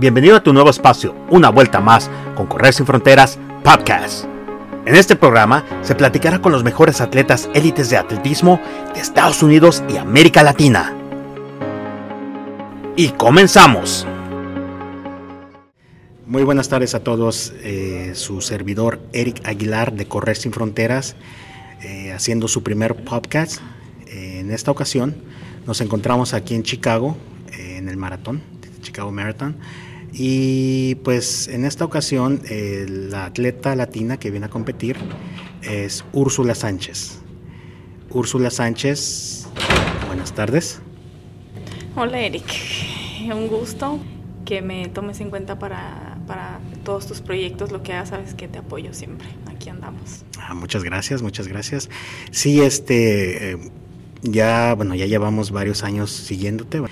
Bienvenido a tu nuevo espacio, una vuelta más con Correr sin Fronteras Podcast. En este programa se platicará con los mejores atletas élites de atletismo de Estados Unidos y América Latina. Y comenzamos. Muy buenas tardes a todos. Eh, su servidor Eric Aguilar de Correr sin Fronteras, eh, haciendo su primer podcast. Eh, en esta ocasión nos encontramos aquí en Chicago, en el maratón, Chicago Marathon. Y pues en esta ocasión la atleta latina que viene a competir es Úrsula Sánchez. Úrsula Sánchez, buenas tardes. Hola Eric, un gusto que me tomes en cuenta para, para todos tus proyectos, lo que hagas, sabes que te apoyo siempre, aquí andamos. Ah, muchas gracias, muchas gracias. Sí, este, eh, ya, bueno, ya llevamos varios años siguiéndote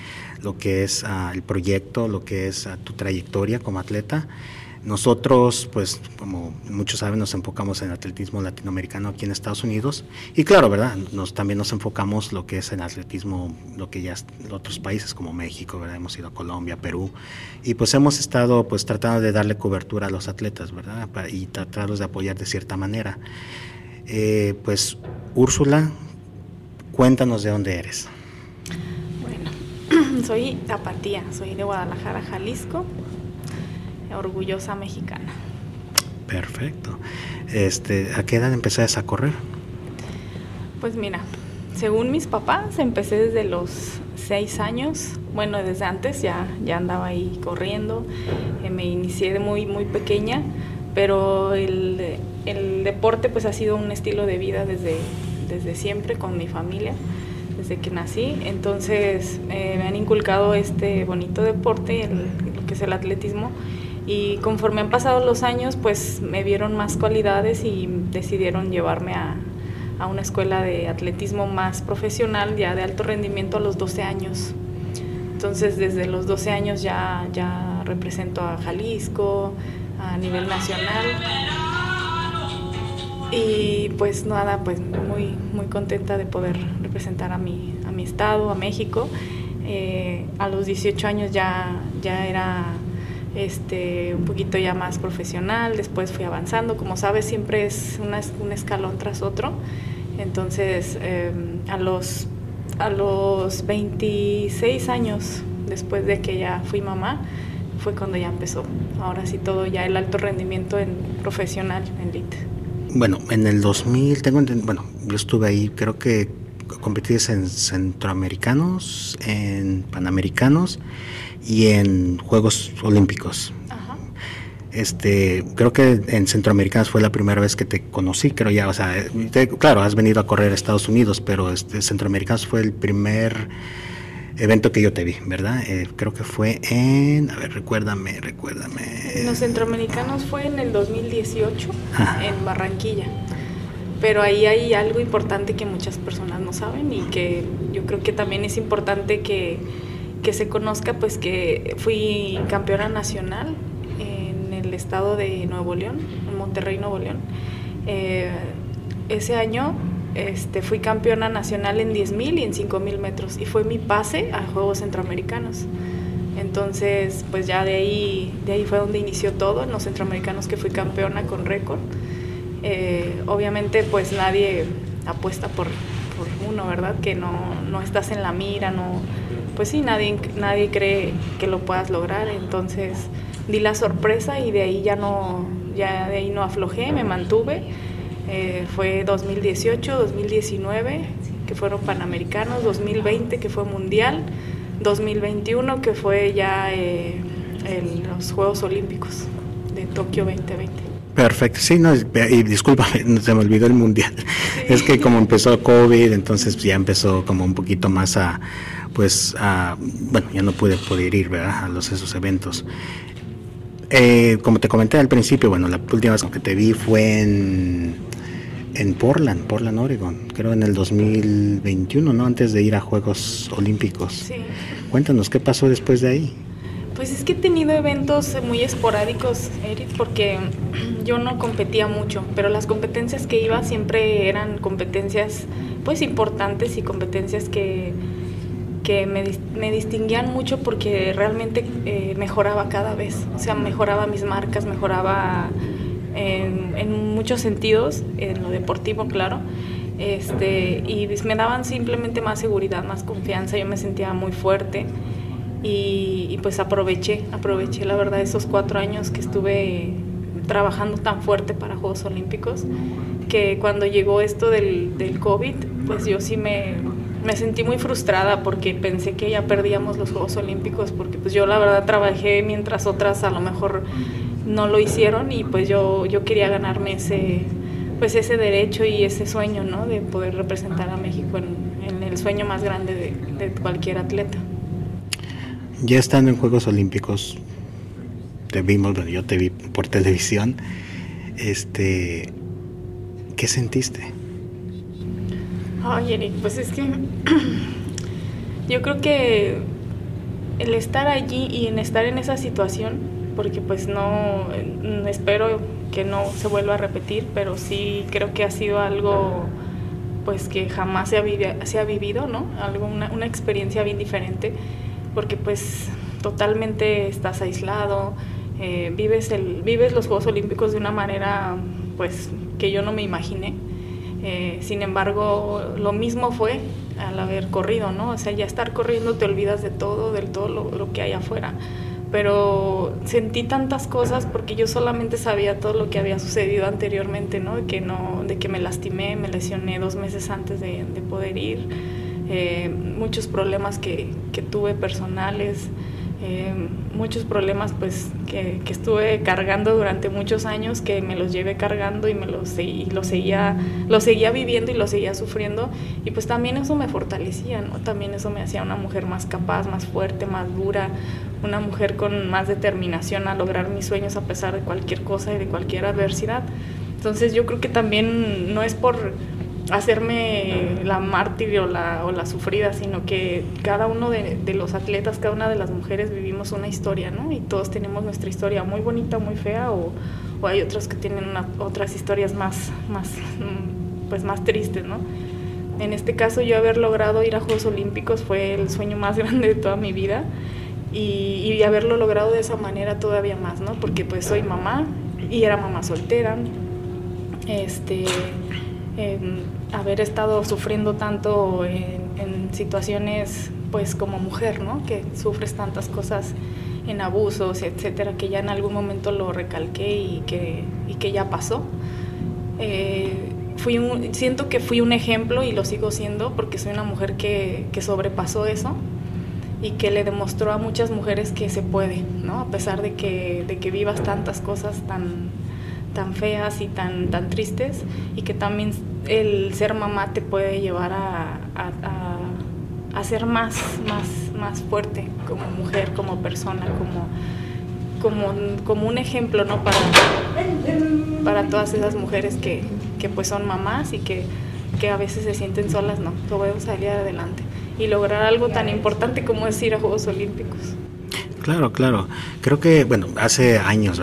lo que es ah, el proyecto, lo que es ah, tu trayectoria como atleta. Nosotros, pues, como muchos saben, nos enfocamos en atletismo latinoamericano aquí en Estados Unidos. Y claro, ¿verdad? Nos, también nos enfocamos lo que es en atletismo, lo que ya otros países como México, ¿verdad? Hemos ido a Colombia, Perú. Y pues hemos estado, pues, tratando de darle cobertura a los atletas, ¿verdad? Y tratarlos de apoyar de cierta manera. Eh, pues, Úrsula, cuéntanos de dónde eres. soy tapatía, soy de Guadalajara, Jalisco, orgullosa mexicana. Perfecto. Este, ¿A qué edad empezaste a correr? Pues mira, según mis papás, empecé desde los seis años. Bueno, desde antes ya, ya andaba ahí corriendo. Eh, me inicié de muy, muy pequeña, pero el, el, deporte pues ha sido un estilo de vida desde, desde siempre con mi familia desde que nací, entonces eh, me han inculcado este bonito deporte, lo que es el atletismo, y conforme han pasado los años, pues me vieron más cualidades y decidieron llevarme a, a una escuela de atletismo más profesional, ya de alto rendimiento a los 12 años. Entonces desde los 12 años ya, ya represento a Jalisco a nivel nacional. Y pues nada, pues muy, muy contenta de poder representar a mi, a mi estado, a México. Eh, a los 18 años ya, ya era este, un poquito ya más profesional, después fui avanzando, como sabes siempre es un escalón tras otro, entonces em, a, los, a los 26 años después de que ya fui mamá, fue cuando ya empezó, ahora sí todo ya el alto rendimiento en profesional, en elite. Bueno, en el 2000, tengo bueno, yo estuve ahí, creo que competiste en centroamericanos, en panamericanos y en Juegos Olímpicos. Este, creo que en centroamericanos fue la primera vez que te conocí, creo ya, o sea, claro, has venido a correr a Estados Unidos, pero este, centroamericanos fue el primer evento que yo te vi, ¿verdad? Eh, creo que fue en, a ver, recuérdame, recuérdame. Los centroamericanos fue en el 2018 en Barranquilla. Pero ahí hay algo importante que muchas personas no saben y que yo creo que también es importante que, que se conozca, pues que fui campeona nacional en el estado de Nuevo León, en Monterrey, Nuevo León. Eh, ese año este, fui campeona nacional en 10.000 y en 5.000 metros y fue mi pase a Juegos Centroamericanos. Entonces, pues ya de ahí, de ahí fue donde inició todo, en los Centroamericanos que fui campeona con récord. Eh, obviamente, pues nadie apuesta por, por uno, ¿verdad? Que no, no, estás en la mira, no, pues sí, nadie, nadie cree que lo puedas lograr. Entonces, di la sorpresa y de ahí ya no, ya de ahí no aflojé, me mantuve eh, fue 2018, 2019, que fueron Panamericanos, 2020, que fue Mundial, 2021, que fue ya eh, los Juegos Olímpicos de Tokio 2020. Perfecto, sí, no, y discúlpame, se me olvidó el mundial. Es que como empezó COVID, entonces ya empezó como un poquito más a, pues, a, bueno, ya no pude poder ir, ¿verdad? A los esos eventos. Eh, como te comenté al principio, bueno, la última vez que te vi fue en en Portland, Portland, Oregon, creo en el 2021, ¿no? Antes de ir a Juegos Olímpicos. Sí. Cuéntanos, ¿qué pasó después de ahí? Pues es que he tenido eventos muy esporádicos, Eric, porque yo no competía mucho, pero las competencias que iba siempre eran competencias pues importantes y competencias que, que me, me distinguían mucho porque realmente eh, mejoraba cada vez, o sea, mejoraba mis marcas, mejoraba en, en muchos sentidos, en lo deportivo, claro, este, y me daban simplemente más seguridad, más confianza, yo me sentía muy fuerte y, pues aproveché, aproveché la verdad esos cuatro años que estuve trabajando tan fuerte para Juegos Olímpicos, que cuando llegó esto del, del COVID, pues yo sí me, me sentí muy frustrada porque pensé que ya perdíamos los Juegos Olímpicos, porque pues yo la verdad trabajé mientras otras a lo mejor no lo hicieron y pues yo, yo quería ganarme ese, pues ese derecho y ese sueño, ¿no? De poder representar a México en, el sueño más grande de, cualquier atleta. Ya estando en Juegos Olímpicos, te vimos, yo te vi por televisión, este, ¿qué sentiste? Ay, Eric, pues es que yo creo que el estar allí y en estar en esa situación, porque pues no, espero que no se vuelva a repetir, pero sí creo que ha sido algo pues que jamás se ha, se ha vivido, ¿no? Algo, una, experiencia bien diferente, porque pues totalmente estás aislado, eh, vives, el, vives los Juegos Olímpicos de una manera pues que yo no me imaginé. Eh, sin embargo, lo mismo fue al haber corrido, ¿no? O sea, ya estar corriendo te olvidas de todo, del todo lo, que hay afuera pero sentí tantas cosas porque yo solamente sabía todo lo que había sucedido anteriormente, ¿no? De que, no, de que me lastimé, me lesioné dos meses antes de, poder ir, eh, muchos problemas que, que tuve personales, eh, muchos problemas pues que, que, estuve cargando durante muchos años que me los llevé cargando y me los y lo seguía lo seguía viviendo y lo seguía sufriendo. Y pues también eso me fortalecía no también eso me hacía una mujer más capaz más fuerte más dura una mujer con más determinación a lograr mis sueños a pesar de cualquier cosa y de cualquier adversidad. Entonces yo creo que también no es por hacerme la mártir o la, o la sufrida, sino que cada uno de, los atletas, cada una de las mujeres vivimos una historia, ¿no? Y todos tenemos nuestra historia muy bonita, muy fea, o, o hay otros que tienen otras historias más, más, mm, pues más tristes, ¿no? En este caso yo haber logrado ir a Juegos Olímpicos fue el sueño más grande de toda mi vida y, y haberlo logrado de esa manera todavía más, ¿no? Porque pues soy mamá y era mamá soltera, este haber estado sufriendo tanto en, situaciones pues como mujer, ¿no? Que sufres tantas cosas en abusos, etcétera, que ya en algún momento lo recalqué y que, y que ya pasó. Eh, fui un, siento que fui un ejemplo y lo sigo siendo porque soy una mujer que, que, sobrepasó eso y que le demostró a muchas mujeres que se puede, ¿no? A pesar de que, de que vivas tantas cosas tan, tan feas y tan, tan tristes y que también el ser mamá te puede llevar a, a, ser más, más, más fuerte como mujer, como persona, como, como, como un ejemplo ¿no? para, para todas esas mujeres que, que pues son mamás y que, que, a veces se sienten solas, no, podemos salir adelante y lograr algo tan importante como es ir a Juegos Olímpicos. Claro, claro. Creo que, bueno, hace años,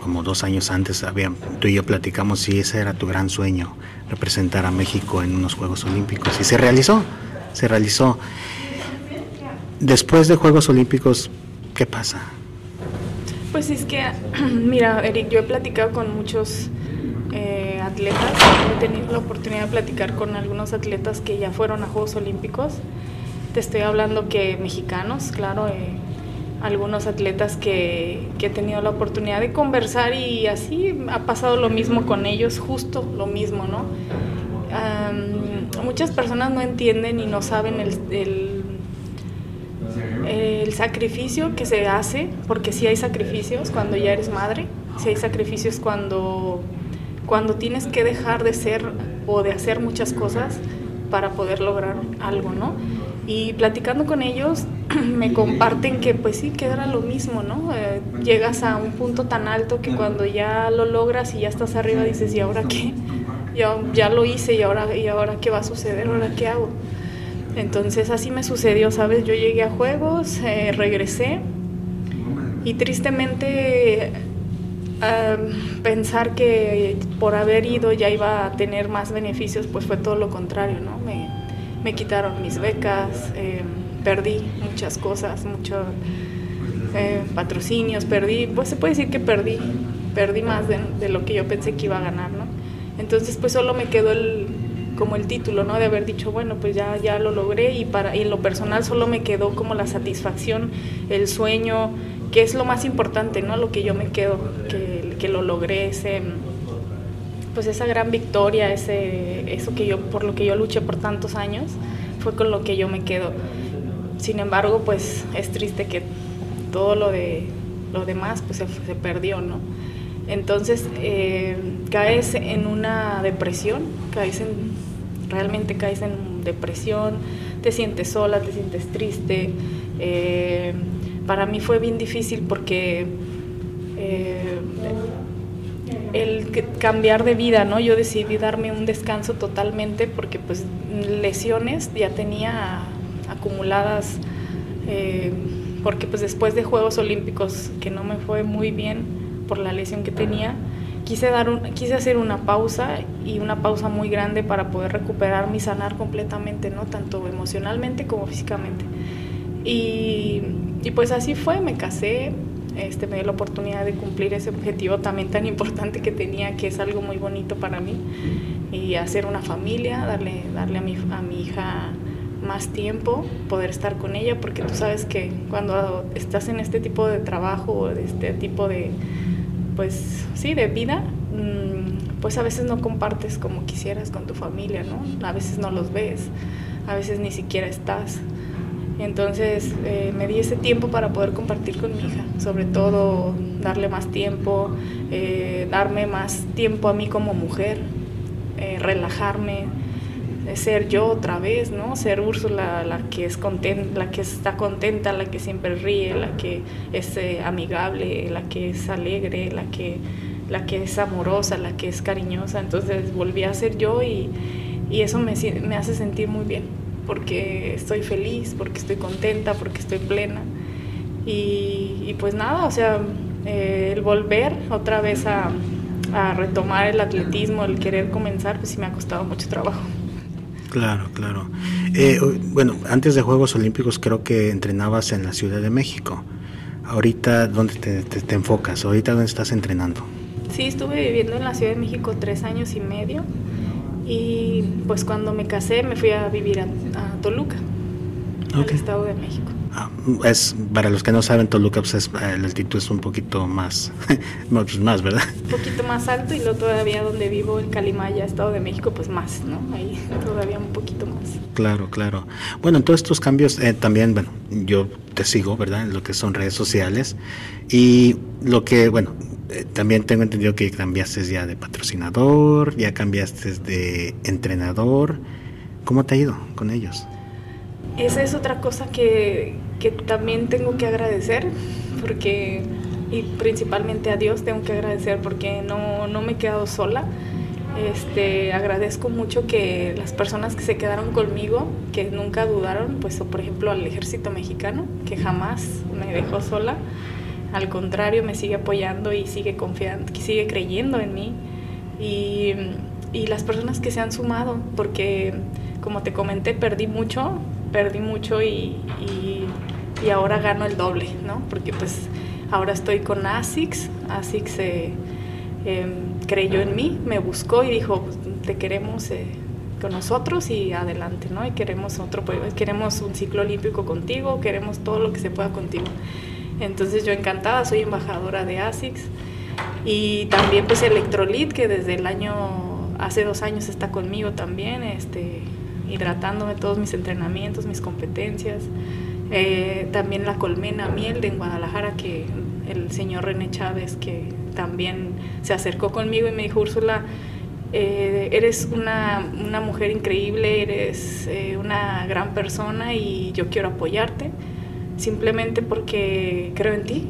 como dos años antes, había, tú y yo platicamos si ese era tu gran sueño, representar a México en unos Juegos Olímpicos. Y se realizó, se realizó. Después de Juegos Olímpicos, ¿qué pasa? Pues es que, mira, Eric, yo he platicado con muchos eh, atletas, he tenido la oportunidad de platicar con algunos atletas que ya fueron a Juegos Olímpicos. Te estoy hablando que mexicanos, claro, eh, algunos atletas que, que, he tenido la oportunidad de conversar y así ha pasado lo mismo con ellos, justo lo mismo, ¿no? muchas personas no entienden y no saben el, el, el, sacrificio que se hace, porque sí hay sacrificios cuando ya eres madre, sí hay sacrificios cuando, cuando tienes que dejar de ser o de hacer muchas cosas para poder lograr algo, ¿no? Y platicando con ellos me comparten que pues sí, que era lo mismo, ¿no? Eh, llegas a un punto tan alto que cuando ya lo logras y ya estás arriba dices, ¿y ahora qué? Ya, ya lo hice y ahora, y ahora qué va a suceder, ahora qué hago. Entonces así me sucedió, ¿sabes? Yo llegué a juegos, eh, regresé y tristemente pensar que por haber ido ya iba a tener más beneficios, pues fue todo lo contrario, ¿no? Me, me quitaron mis becas. Eh, perdí muchas cosas, muchos eh, patrocinios, perdí, pues se puede decir que perdí, perdí más de, de, lo que yo pensé que iba a ganar, ¿no? Entonces pues solo me quedó el, como el título, ¿no? De haber dicho, bueno, pues ya, ya lo logré y, para, y en lo personal solo me quedó como la satisfacción, el sueño, que es lo más importante, ¿no? Lo que yo me quedo, que, que lo logré, ese, pues esa gran victoria, ese, eso que yo, por lo que yo luché por tantos años, fue con lo que yo me quedo. Sin embargo, pues es triste que todo lo de lo demás pues se, se perdió, ¿no? Entonces eh, caes en una depresión, caes en, realmente caes en depresión, te sientes sola, te sientes triste. Eh, para mí fue bien difícil porque eh, el cambiar de vida, ¿no? Yo decidí darme un descanso totalmente porque pues lesiones ya tenía acumuladas porque pues después de Juegos Olímpicos que no me fue muy bien por la lesión que tenía, quise, dar un, quise hacer una pausa y una pausa muy grande para poder recuperarme y sanar completamente, ¿no? tanto emocionalmente como físicamente. Y, y pues así fue, me casé, este, me dio la oportunidad de cumplir ese objetivo también tan importante que tenía, que es algo muy bonito para mí, y hacer una familia, darle, darle a, mi, a mi hija más tiempo, poder estar con ella, porque tú sabes que cuando estás en este tipo de trabajo o de este tipo de, pues sí, de vida, mm, pues a veces no compartes como quisieras con tu familia, ¿no? A veces no los ves, a veces ni siquiera estás. Entonces eh, me di ese tiempo para poder compartir con mi hija, sobre todo darle más tiempo, eh, darme más tiempo a mí como mujer, eh, relajarme, ser yo otra vez, ¿no? Ser Úrsula, la que es contenta, la que está contenta, la que siempre ríe, la que es eh, amigable, la que es alegre, la que, la que es amorosa, la que es cariñosa. Entonces volví a ser yo y, y eso me, me, hace sentir muy bien, porque estoy feliz, porque estoy contenta, porque estoy plena. Y, y pues nada, o sea, eh, el volver otra vez a, a retomar el atletismo, el querer comenzar, pues sí me ha costado mucho trabajo. Claro, claro. Eh, bueno, antes de Juegos Olímpicos creo que entrenabas en la Ciudad de México. Ahorita, ¿dónde te, enfocas? ¿Ahorita dónde estás entrenando? Sí, estuve viviendo en la Ciudad de México tres años y medio. Y pues cuando me casé me fui a vivir a, Toluca, al Estado de México. Ah, es para los que no saben Toluca pues es, eh, la altitud es un poquito más pues más verdad un poquito más alto y luego todavía donde vivo en Calimaya Estado de México pues más no ahí todavía un poquito más. Claro claro. Bueno en todos estos cambios eh, también bueno yo te sigo verdad en lo que son redes sociales. Y lo que bueno eh, también tengo entendido que cambiaste ya de patrocinador ya cambiaste de entrenador. Cómo te ha ido con ellos esa es otra cosa que, que también tengo que agradecer, porque, y principalmente a Dios tengo que agradecer porque no, no me he quedado sola. Este, agradezco mucho que las personas que se quedaron conmigo, que nunca dudaron, pues por ejemplo al ejército mexicano, que jamás me dejó sola, al contrario me sigue apoyando y sigue confiando, sigue creyendo en mí, y, y las personas que se han sumado, porque como te comenté, perdí mucho, perdí mucho y, y, ahora gano el doble, ¿no? Porque pues ahora estoy con ASICS, ASICS eh, em, creyó en mí, me buscó y dijo, te queremos eh, con nosotros y adelante, ¿no? Y queremos otro, queremos un ciclo olímpico contigo, queremos todo lo que se pueda contigo. Entonces yo encantada, soy embajadora de ASICS y también pues Electrolit, que desde el año, hace dos años está conmigo también, este, hidratándome todos mis entrenamientos, mis competencias. Eh, también la colmena miel de Guadalajara, que el señor René Chávez, que también se acercó conmigo y me dijo, Úrsula, eh, eres una, una, mujer increíble, eres eh, una gran persona y yo quiero apoyarte, simplemente porque creo en ti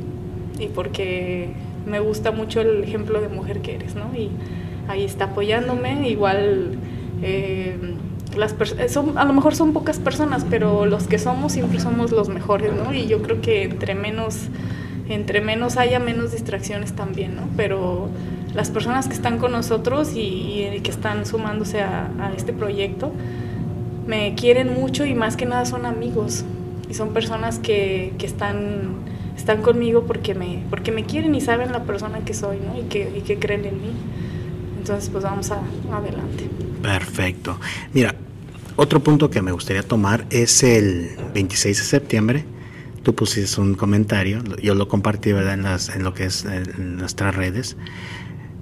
y porque me gusta mucho el ejemplo de mujer que eres, ¿no? Y ahí está apoyándome, igual las eh, son, a lo mejor son pocas personas, pero los que somos siempre somos los mejores, ¿no? Y yo creo que entre menos, entre menos haya, menos distracciones también, ¿no? Pero las personas que están con nosotros y, que están sumándose a, este proyecto me quieren mucho y más que nada son amigos. y son personas que, que están, están conmigo porque me, porque me quieren y saben la persona que soy ¿no? y, que, y que creen en mí. Entonces, pues vamos a, adelante. Perfecto. Mira, otro punto que me gustaría tomar es el 26 de septiembre. Tú pusiste un comentario, yo lo compartí ¿verdad? En, las, en lo que es en nuestras redes,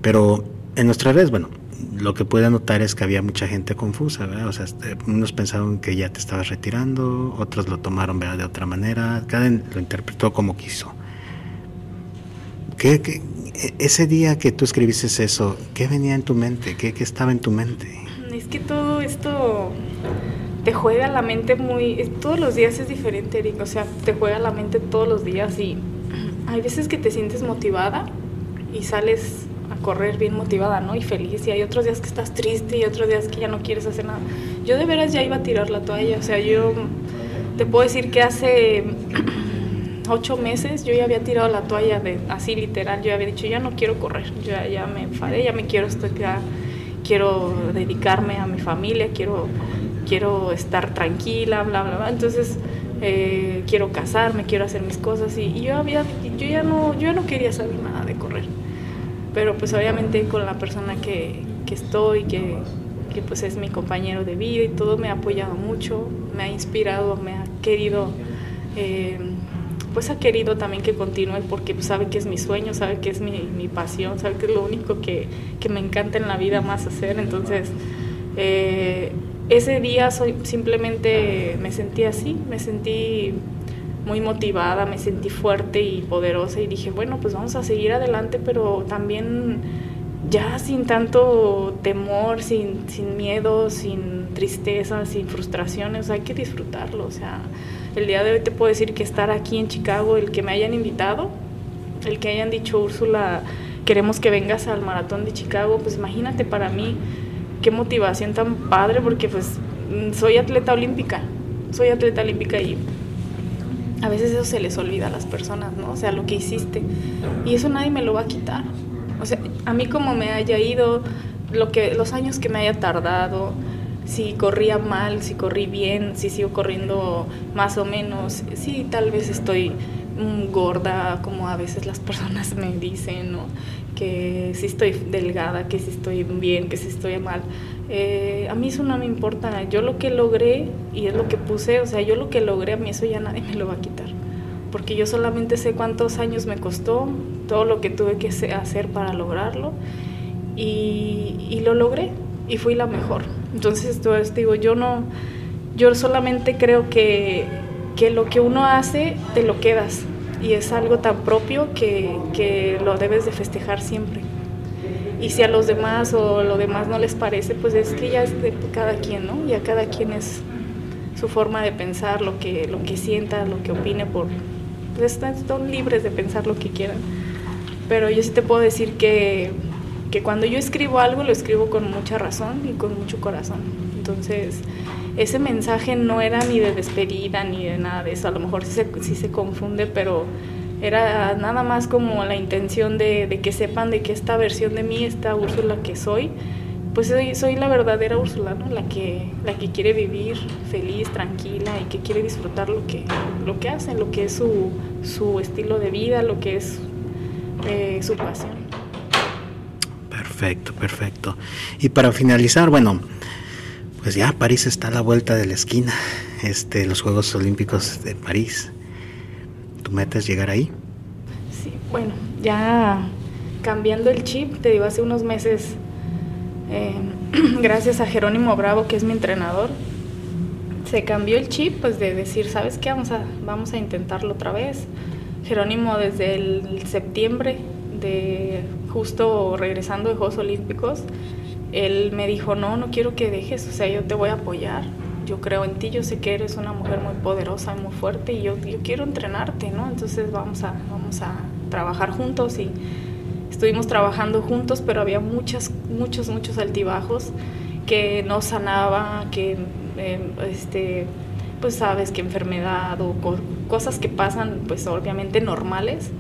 pero en nuestras redes, bueno, lo que pude notar es que había mucha gente confusa, ¿verdad? O sea, este, unos pensaron que ya te estabas retirando, otros lo tomaron ¿verdad? de otra manera, cada lo interpretó como quiso. ¿Qué, qué, ese día que tú escribiste eso, ¿qué venía en tu mente? ¿Qué, ¿Qué, estaba en tu mente? Que todo esto te juega la mente muy... Todos los días es diferente, Eric. O sea, te juega la mente todos los días y hay veces que te sientes motivada y sales a correr bien motivada, ¿no? Y feliz. Y hay otros días que estás triste y otros días que ya no quieres hacer nada. Yo de veras ya iba a tirar la toalla. O sea, yo te puedo decir que hace ocho meses yo ya había tirado la toalla de así literal, yo había dicho ya no quiero correr, ya, ya me enfadé, ya me quiero ya quiero dedicarme a mi familia, quiero, quiero estar tranquila, bla bla bla. Entonces eh, quiero casarme, quiero hacer mis cosas y, yo había, yo ya no, yo ya no quería saber nada de correr. Pero pues obviamente con la persona que, que estoy, que, que pues es mi compañero de vida y todo me ha apoyado mucho, me ha inspirado, me ha querido eh, pues ha querido también que continúe porque sabe que es mi sueño, sabe que es mi, mi pasión, sabe que es lo único que, que, me encanta en la vida más hacer. Entonces, eh, ese día soy, simplemente me sentí así, me sentí muy motivada, me sentí fuerte y poderosa y dije, bueno, pues vamos a seguir adelante, pero también ya sin tanto temor, sin, sin miedo, sin tristeza, sin frustraciones, hay que disfrutarlo, o sea el día de hoy te puedo decir que estar aquí en Chicago, el que me hayan invitado, el que hayan dicho, Úrsula, queremos que vengas al maratón de Chicago, pues imagínate para mí qué motivación tan padre, porque pues soy atleta olímpica, soy atleta olímpica y a veces eso se les olvida a las personas, ¿no? O sea, lo que hiciste. Y eso nadie me lo va a quitar. O sea, a mí como me haya ido, lo que, los años que me haya tardado, si corría mal, si corrí bien, si sigo corriendo más o menos, si tal vez estoy mm, gorda, como a veces las personas me dicen, ¿no? que si estoy delgada, que si estoy bien, que si estoy mal. Eh, a mí eso no me importa, yo lo que logré y es lo que puse, o sea, yo lo que logré, a mí eso ya nadie me lo va a quitar, porque yo solamente sé cuántos años me costó, todo lo que tuve que hacer para lograrlo y, y lo logré y fui la mejor. Entonces, digo, yo no, yo solamente creo que, que, lo que uno hace, te lo quedas. Y es algo tan propio que, que lo debes de festejar siempre. Y si a los demás o lo demás no les parece, pues es que ya es de cada quien, ¿no? Y a cada quien es su forma de pensar, lo que, lo que sienta, lo que opine, por, pues están libres de pensar lo que quieran. Pero yo sí te puedo decir que que cuando yo escribo algo lo escribo con mucha razón y con mucho corazón. Entonces, ese mensaje no era ni de despedida ni de nada de eso, a lo mejor sí se, se confunde, pero era nada más como la intención de, de, que sepan de que esta versión de mí, esta Úrsula que soy, pues soy, soy la verdadera Úrsula, ¿no? la, que, la que quiere vivir feliz, tranquila y que quiere disfrutar lo que, lo que hace, lo que es su, su estilo de vida, lo que es eh, su pasión. Perfecto, perfecto. Y para finalizar, bueno, pues ya París está a la vuelta de la esquina, este, los Juegos Olímpicos de París. ¿Tu meta es llegar ahí? Sí, bueno, ya cambiando el chip, te digo, hace unos meses, eh, gracias a Jerónimo Bravo, que es mi entrenador, se cambió el chip, pues de decir, ¿sabes qué? Vamos a, vamos a intentarlo otra vez. Jerónimo desde el septiembre justo regresando de Juegos Olímpicos, él me dijo, no, no quiero que dejes, o sea, yo te voy a apoyar, yo creo en ti, yo sé que eres una mujer muy poderosa, muy fuerte y yo, yo quiero entrenarte, ¿no? Entonces vamos a, vamos a trabajar juntos y estuvimos trabajando juntos, pero había muchas, muchos, muchos altibajos que no sanaba, que, eh, este, pues sabes, que enfermedad o cosas que pasan, pues obviamente normales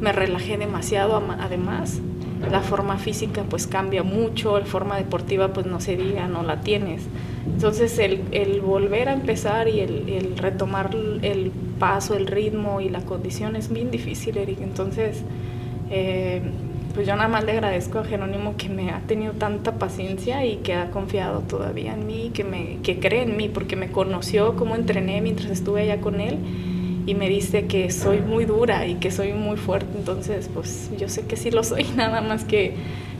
me relajé demasiado además la forma física pues cambia mucho, la forma deportiva pues no se diga, no la tienes. Entonces el, volver a empezar y el, el, retomar el paso, el ritmo y la condición es bien difícil, Eric. Entonces, eh, pues yo nada más le agradezco a Jerónimo que me ha tenido tanta paciencia y que ha confiado todavía en mí, que, me, que cree en mí, porque me conoció cómo entrené mientras estuve allá con él y me dice que soy muy dura y que soy muy fuerte. Entonces, pues yo sé que sí lo soy, nada más que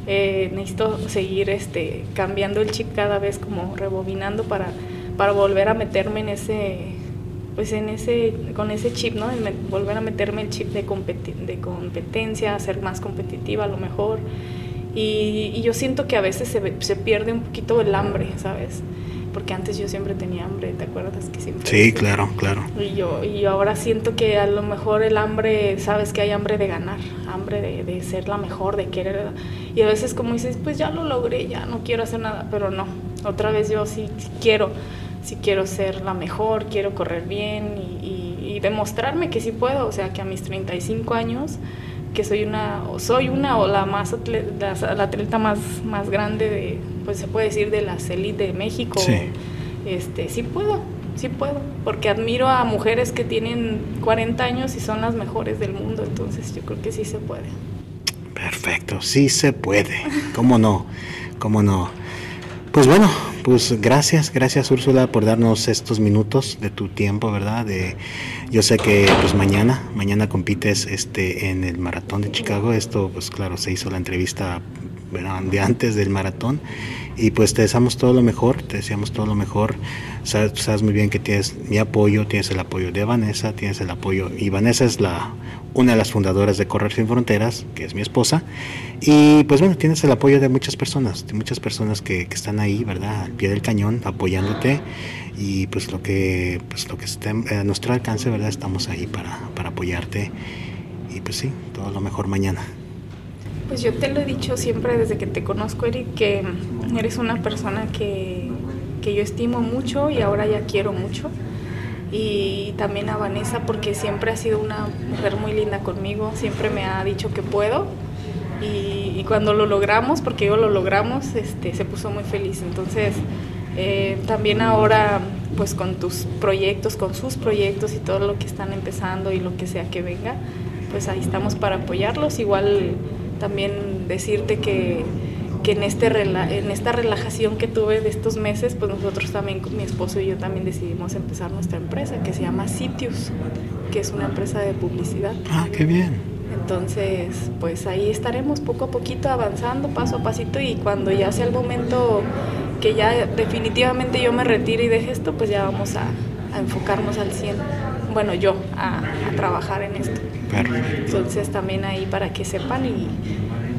eh, necesito seguir este, cambiando el chip cada vez, como rebobinando para, para volver a meterme en ese, pues en ese, con ese chip, ¿no? volver a meterme el chip de, de competencia, ser más competitiva a lo mejor. Y, yo siento que a veces se, se pierde un poquito el hambre, ¿sabes? Porque antes yo siempre tenía hambre, ¿te acuerdas que siempre? Sí, claro, claro. Y yo, y ahora siento que a lo mejor el hambre, sabes que hay hambre de ganar, hambre de, de, ser la mejor, de querer. Y a veces como dices, pues ya lo logré, ya no quiero hacer nada, pero no, otra vez yo sí, quiero, sí quiero ser la mejor, quiero correr bien y, y, demostrarme que sí puedo, o sea, que a mis 35 años que soy una, o soy una o la más atleta, la atleta más, más grande de, pues se puede decir de las élites de México. Sí. Este, sí puedo, sí puedo, porque admiro a mujeres que tienen 40 años y son las mejores del mundo, entonces yo creo que sí se puede. Perfecto, sí se puede. ¿Cómo no? ¿Cómo no? Pues bueno, pues gracias, gracias Úrsula por darnos estos minutos de tu tiempo, ¿verdad? De, yo sé que pues mañana, mañana compites este en el maratón de Chicago. Esto, pues claro, se hizo la entrevista de antes del maratón. Y pues te deseamos todo lo mejor, te deseamos todo lo mejor. Sabes, sabes, muy bien que tienes mi apoyo, tienes el apoyo de Vanessa, tienes el apoyo. Y Vanessa es la, una de las fundadoras de Correr Sin Fronteras, que es mi esposa. Y pues bueno, tienes el apoyo de muchas personas, de muchas personas que, que están ahí, ¿verdad? Al pie del cañón, apoyándote. Y pues lo que, pues lo que esté a nuestro alcance, ¿verdad? Estamos ahí para, para apoyarte. Y pues sí, todo lo mejor mañana. Pues yo te lo he dicho siempre desde que te conozco, Eric, que eres una persona que, que yo estimo mucho y ahora ya quiero mucho. Y también a Vanessa porque siempre ha sido una mujer muy linda conmigo, siempre me ha dicho que puedo. Y, cuando lo logramos, porque yo lo logramos, este, se puso muy feliz. Entonces, eh, también ahora, pues con tus proyectos, con sus proyectos y todo lo que están empezando y lo que sea que venga, pues ahí estamos para apoyarlos. Igual también decirte que, que en, este en esta relajación que tuve de estos meses, pues nosotros también, mi esposo y yo también decidimos empezar nuestra empresa que se llama Sitius, que es una empresa de publicidad. Ah, qué bien. Entonces, pues ahí estaremos poco a poquito avanzando, paso a pasito y cuando ya sea el momento que ya definitivamente yo me retire y deje esto, pues ya vamos a, a enfocarnos al 100 bueno, yo a, a trabajar en esto. Perfecto. Entonces también ahí para que sepan y,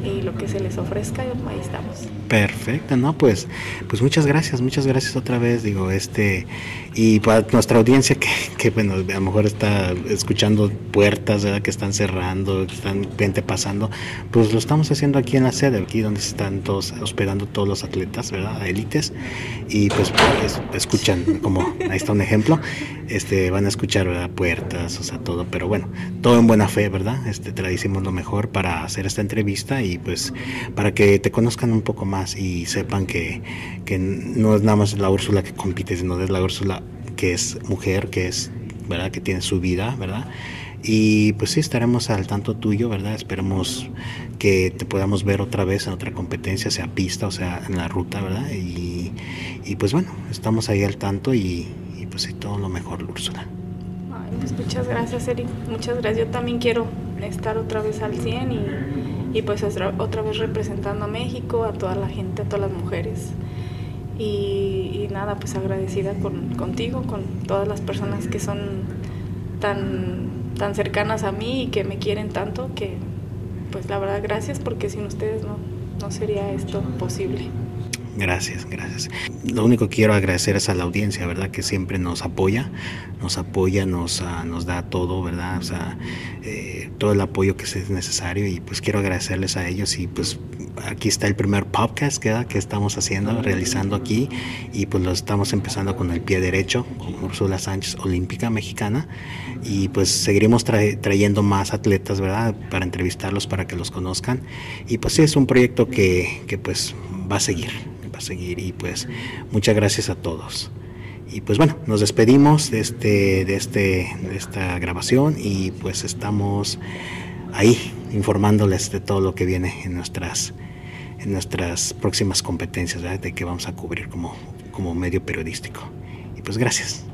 y lo que se les ofrezca, ahí estamos. Perfecto, no, pues, pues muchas gracias, muchas gracias otra vez, digo, este, y para nuestra audiencia que, que bueno, a lo mejor está escuchando puertas, ¿verdad? Que están cerrando, que están gente pasando, pues lo estamos haciendo aquí en la sede, aquí donde están todos hospedando todos los atletas, ¿verdad? Élites, y pues, pues, escuchan, como ahí está un ejemplo, este, van a escuchar, ¿verdad? Puertas, o sea, todo, pero bueno, todo en buena fe, ¿verdad? Este, te lo mejor para hacer esta entrevista y pues para que te conozcan un poco más y sepan que, que no es nada más la Úrsula que compite, sino es la Úrsula que es mujer, que es, ¿verdad? Que tiene su vida, ¿verdad? Y pues sí, estaremos al tanto tuyo, ¿verdad? Esperemos que te podamos ver otra vez en otra competencia, sea pista o sea en la ruta, ¿verdad? Y, y pues bueno, estamos ahí al tanto y, y pues sí, todo lo mejor, Úrsula. Pues muchas gracias, Eric. Muchas gracias. Yo también quiero estar otra vez al 100 y y pues otra vez representando a México, a toda la gente, a todas las mujeres. Y, nada, pues agradecida con, contigo, con todas las personas que son tan, tan cercanas a mí y que me quieren tanto, que pues la verdad gracias porque sin ustedes no, no sería esto posible. Gracias, gracias. Lo único que quiero agradecer es a la audiencia, ¿verdad? Que siempre nos apoya, nos apoya, nos, uh, nos da todo, ¿verdad? O sea, eh, todo el apoyo que es necesario y pues quiero agradecerles a ellos y pues aquí está el primer podcast que, que estamos haciendo, realizando aquí y pues lo estamos empezando con el pie derecho, con Úrsula Sánchez, olímpica mexicana y pues seguiremos trayendo más atletas, ¿verdad? Para entrevistarlos, para que los conozcan y pues sí, es un proyecto que, que pues va a seguir, va a seguir y pues muchas gracias a todos. Y pues bueno, nos despedimos de, este, de, este, de esta grabación y pues estamos ahí informándoles de todo lo que viene en nuestras, en nuestras próximas competencias, de que vamos a cubrir como, como medio periodístico. Y pues gracias.